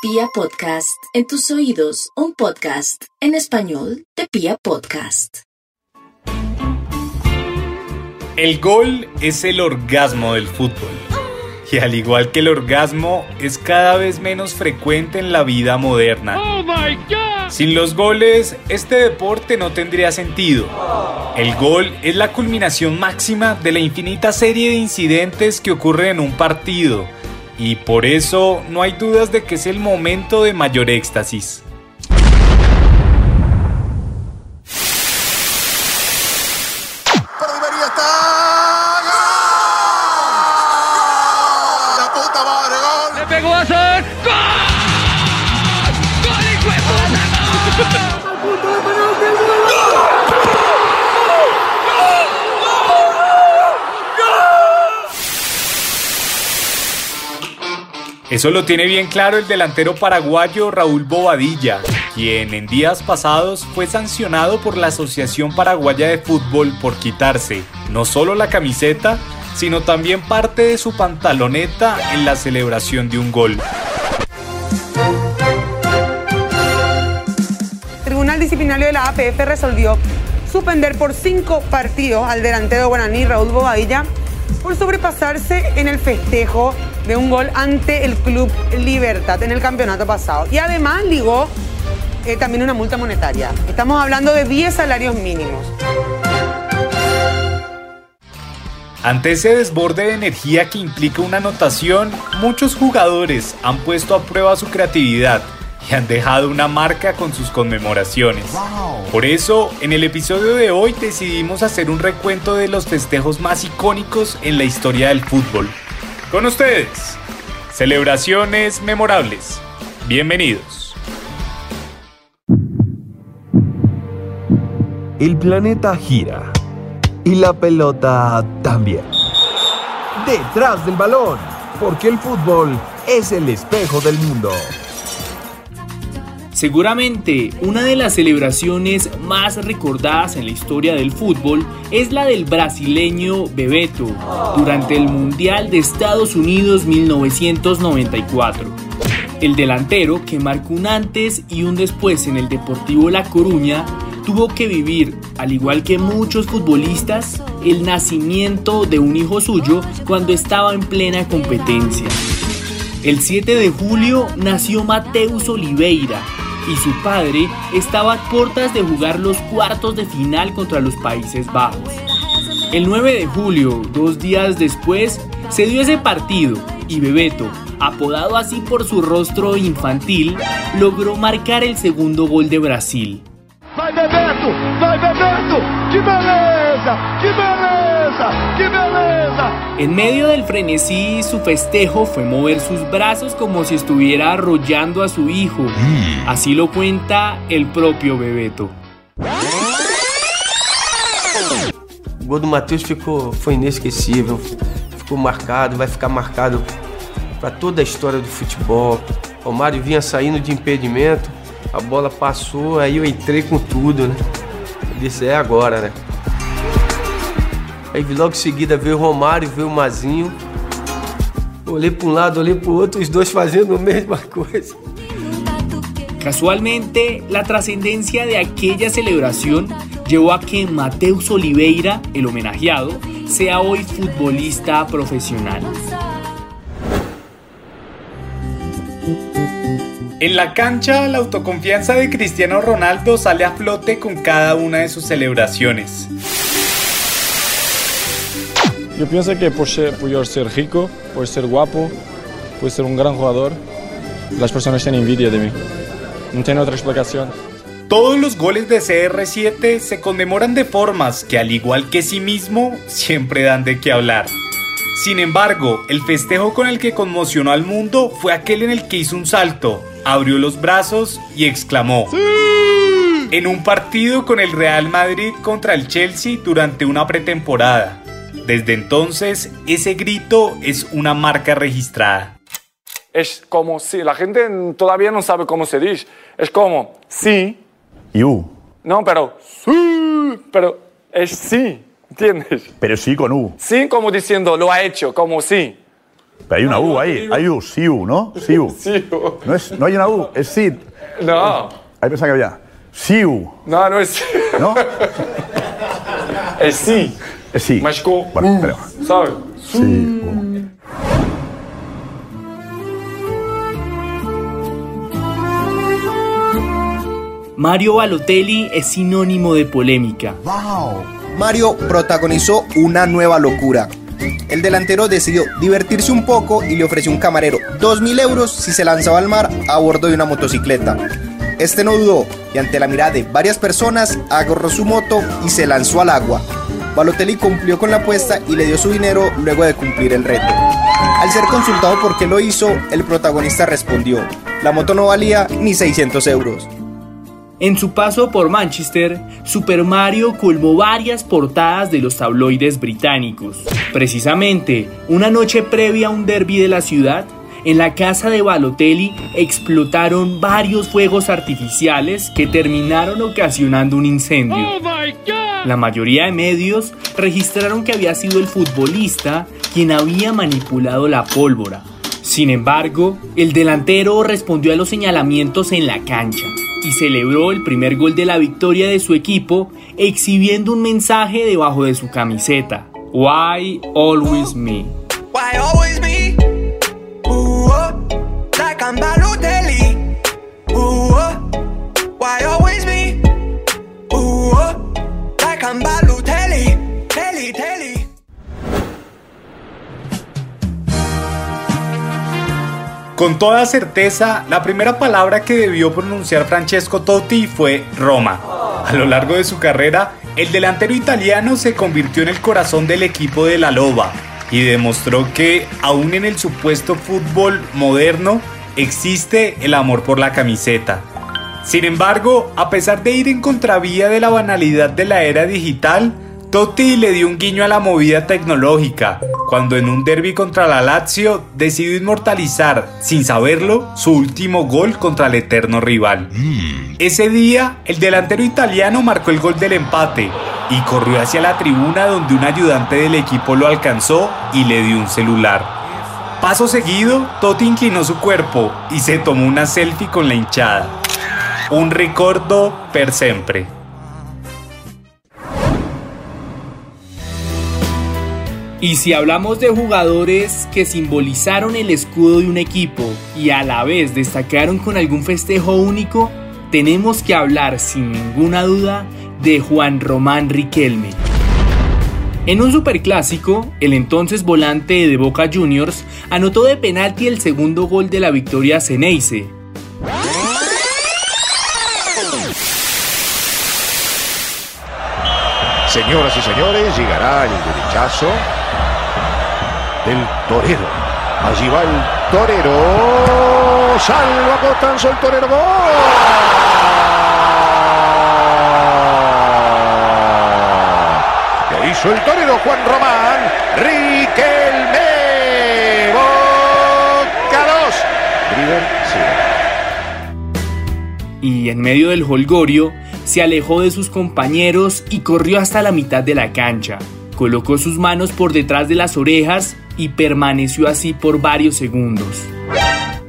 Pia Podcast, en tus oídos, un podcast en español de Pia Podcast. El gol es el orgasmo del fútbol. Y al igual que el orgasmo, es cada vez menos frecuente en la vida moderna. Sin los goles, este deporte no tendría sentido. El gol es la culminación máxima de la infinita serie de incidentes que ocurren en un partido y por eso no hay dudas de que es el momento de mayor éxtasis. ¡Gol! ¡La puta madre! ¡Gol! Eso lo tiene bien claro el delantero paraguayo Raúl Bobadilla, quien en días pasados fue sancionado por la Asociación Paraguaya de Fútbol por quitarse no solo la camiseta, sino también parte de su pantaloneta en la celebración de un gol. Tribunal Disciplinario de la APF resolvió suspender por cinco partidos al delantero de Guaraní, Raúl Bobadilla, por sobrepasarse en el festejo de un gol ante el Club Libertad en el campeonato pasado. Y además ligó eh, también una multa monetaria. Estamos hablando de 10 salarios mínimos. Ante ese desborde de energía que implica una anotación, muchos jugadores han puesto a prueba su creatividad y han dejado una marca con sus conmemoraciones. Por eso, en el episodio de hoy decidimos hacer un recuento de los festejos más icónicos en la historia del fútbol. Con ustedes, celebraciones memorables. Bienvenidos. El planeta gira y la pelota también. Detrás del balón, porque el fútbol es el espejo del mundo. Seguramente una de las celebraciones más recordadas en la historia del fútbol es la del brasileño Bebeto durante el Mundial de Estados Unidos 1994. El delantero que marcó un antes y un después en el Deportivo La Coruña tuvo que vivir, al igual que muchos futbolistas, el nacimiento de un hijo suyo cuando estaba en plena competencia. El 7 de julio nació Mateus Oliveira, y su padre estaba a puertas de jugar los cuartos de final contra los Países Bajos. El 9 de julio, dos días después, se dio ese partido y Bebeto, apodado así por su rostro infantil, logró marcar el segundo gol de Brasil. Vai Bebeto! Vai Bebeto! ¡Qué! ¡Qué! ¡Qué! En medio del frenesí, su festejo fue mover sus brazos como si estuviera arrollando a su hijo. Así lo cuenta el propio Bebeto. O gol do Matheus ficou, foi inesquecível, ficou marcado, vai ficar marcado para toda a história do futebol. O Romário vinha saindo de impedimento, a bola passou, aí eu entrei com tudo, né? Eu disse, é agora, né? Aí logo em seguida veio o Romário, veio o Mazinho. Olhei para um lado, olhei para o outro, os dois fazendo a mesma coisa. Casualmente, la trascendencia de aquella celebración llevó a que Mateus Oliveira, el homenajeado, sea hoy futbolista profesional. En la cancha, la autoconfianza de Cristiano Ronaldo sale a flote con cada una de sus celebraciones. Yo pienso que por ser, por ser rico, por ser guapo, por ser un gran jugador, las personas tienen envidia de mí. No tiene otra explicación. Todos los goles de CR7 se conmemoran de formas que, al igual que sí mismo, siempre dan de qué hablar. Sin embargo, el festejo con el que conmocionó al mundo fue aquel en el que hizo un salto, abrió los brazos y exclamó en un partido con el Real Madrid contra el Chelsea durante una pretemporada. Desde entonces, ese grito es una marca registrada. Es como si, la gente todavía no sabe cómo se dice. Es como sí. You. No, pero sí. Pero es sí. ¿Entiendes? Pero sí con U. Sí, como diciendo lo ha hecho, como sí. Pero hay una U ahí, hay U, Siu, ¿no? Siu. Siu. No, es, no hay una U, es Sid. No. Ahí pensaba que había. Siu. No, no es. ¿No? es sí. Es sí. Bueno, U, espera. ¿sabes? Sí. Mario Balotelli es sinónimo de polémica. ¡Wow! Mario protagonizó una nueva locura. El delantero decidió divertirse un poco y le ofreció a un camarero 2.000 euros si se lanzaba al mar a bordo de una motocicleta. Este no dudó y ante la mirada de varias personas agarró su moto y se lanzó al agua. Balotelli cumplió con la apuesta y le dio su dinero luego de cumplir el reto. Al ser consultado por qué lo hizo, el protagonista respondió, la moto no valía ni 600 euros. En su paso por Manchester, Super Mario colmó varias portadas de los tabloides británicos. Precisamente, una noche previa a un derby de la ciudad, en la casa de Balotelli explotaron varios fuegos artificiales que terminaron ocasionando un incendio. La mayoría de medios registraron que había sido el futbolista quien había manipulado la pólvora. Sin embargo, el delantero respondió a los señalamientos en la cancha y celebró el primer gol de la victoria de su equipo exhibiendo un mensaje debajo de su camiseta. Why always me? Why always me? Con toda certeza, la primera palabra que debió pronunciar Francesco Totti fue Roma. A lo largo de su carrera, el delantero italiano se convirtió en el corazón del equipo de la Loba y demostró que, aún en el supuesto fútbol moderno, existe el amor por la camiseta. Sin embargo, a pesar de ir en contravía de la banalidad de la era digital, Totti le dio un guiño a la movida tecnológica, cuando en un derby contra la Lazio decidió inmortalizar, sin saberlo, su último gol contra el eterno rival. Ese día, el delantero italiano marcó el gol del empate y corrió hacia la tribuna donde un ayudante del equipo lo alcanzó y le dio un celular. Paso seguido, Totti inclinó su cuerpo y se tomó una selfie con la hinchada. Un ricordo per sempre. Y si hablamos de jugadores que simbolizaron el escudo de un equipo y a la vez destacaron con algún festejo único, tenemos que hablar sin ninguna duda de Juan Román Riquelme. En un superclásico, el entonces volante de Boca Juniors anotó de penalti el segundo gol de la victoria Ceneice. Señoras y señores, llegará el derechazo del torero. Allí va el torero. Salva Costanzo el torero. ¡Gol! Le hizo el torero Juan Román. Riquelme. Boca 2. River 0. y en medio del holgorio se alejó de sus compañeros y corrió hasta la mitad de la cancha. Colocó sus manos por detrás de las orejas y permaneció así por varios segundos.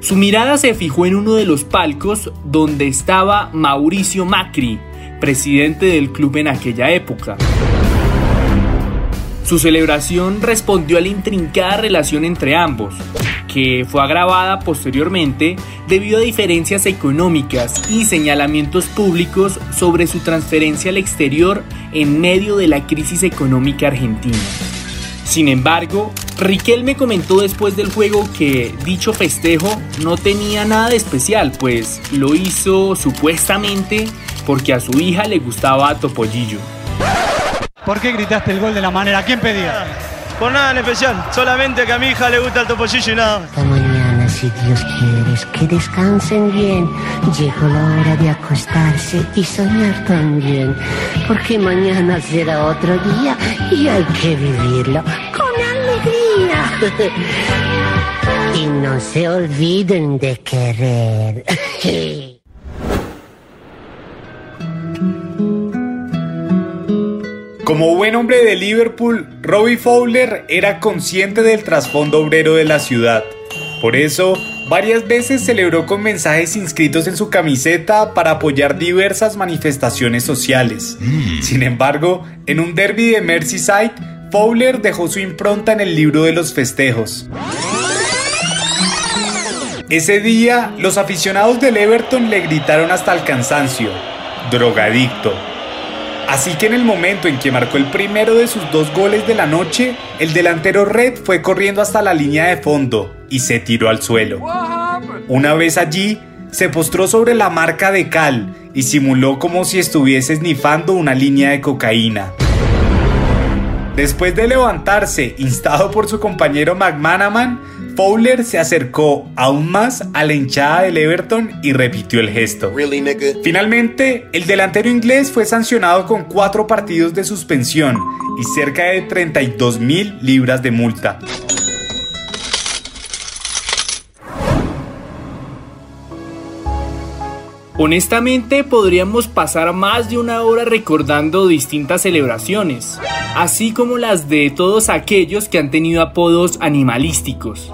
Su mirada se fijó en uno de los palcos donde estaba Mauricio Macri, presidente del club en aquella época. Su celebración respondió a la intrincada relación entre ambos, que fue agravada posteriormente debido a diferencias económicas y señalamientos públicos sobre su transferencia al exterior en medio de la crisis económica argentina. Sin embargo, Riquelme comentó después del juego que dicho festejo no tenía nada de especial, pues lo hizo supuestamente porque a su hija le gustaba Topollillo. ¿Por qué gritaste el gol de la manera? ¿Quién pedía? Por nada en especial, solamente que a mi hija le gusta el topollillo y nada. Hasta mañana, si Dios quiere, que descansen bien. Llegó la hora de acostarse y soñar también. Porque mañana será otro día y hay que vivirlo. y no se olviden de querer. Como buen hombre de Liverpool, Robbie Fowler era consciente del trasfondo obrero de la ciudad. Por eso, varias veces celebró con mensajes inscritos en su camiseta para apoyar diversas manifestaciones sociales. Sin embargo, en un derby de Merseyside, Fowler dejó su impronta en el libro de los festejos. Ese día, los aficionados del Everton le gritaron hasta el cansancio, drogadicto. Así que en el momento en que marcó el primero de sus dos goles de la noche, el delantero Red fue corriendo hasta la línea de fondo y se tiró al suelo. Una vez allí, se postró sobre la marca de cal y simuló como si estuviese esnifando una línea de cocaína. Después de levantarse, instado por su compañero McManaman, Fowler se acercó aún más a la hinchada del Everton y repitió el gesto. Finalmente, el delantero inglés fue sancionado con cuatro partidos de suspensión y cerca de 32 mil libras de multa. Honestamente podríamos pasar más de una hora recordando distintas celebraciones, así como las de todos aquellos que han tenido apodos animalísticos.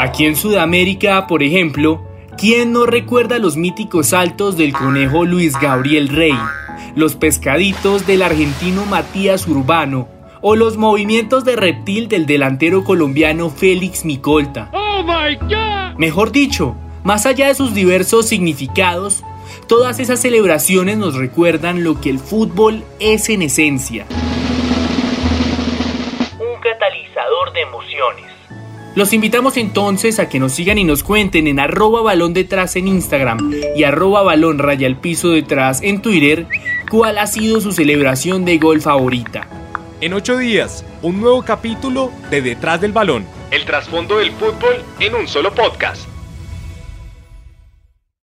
Aquí en Sudamérica, por ejemplo, ¿quién no recuerda los míticos saltos del conejo Luis Gabriel Rey, los pescaditos del argentino Matías Urbano o los movimientos de reptil del delantero colombiano Félix Micolta? Oh my god! Mejor dicho, más allá de sus diversos significados, todas esas celebraciones nos recuerdan lo que el fútbol es en esencia. Un catalizador de emociones. Los invitamos entonces a que nos sigan y nos cuenten en arroba balón detrás en Instagram y arroba balón raya al piso detrás en Twitter cuál ha sido su celebración de gol favorita. En ocho días, un nuevo capítulo de Detrás del Balón. El trasfondo del fútbol en un solo podcast.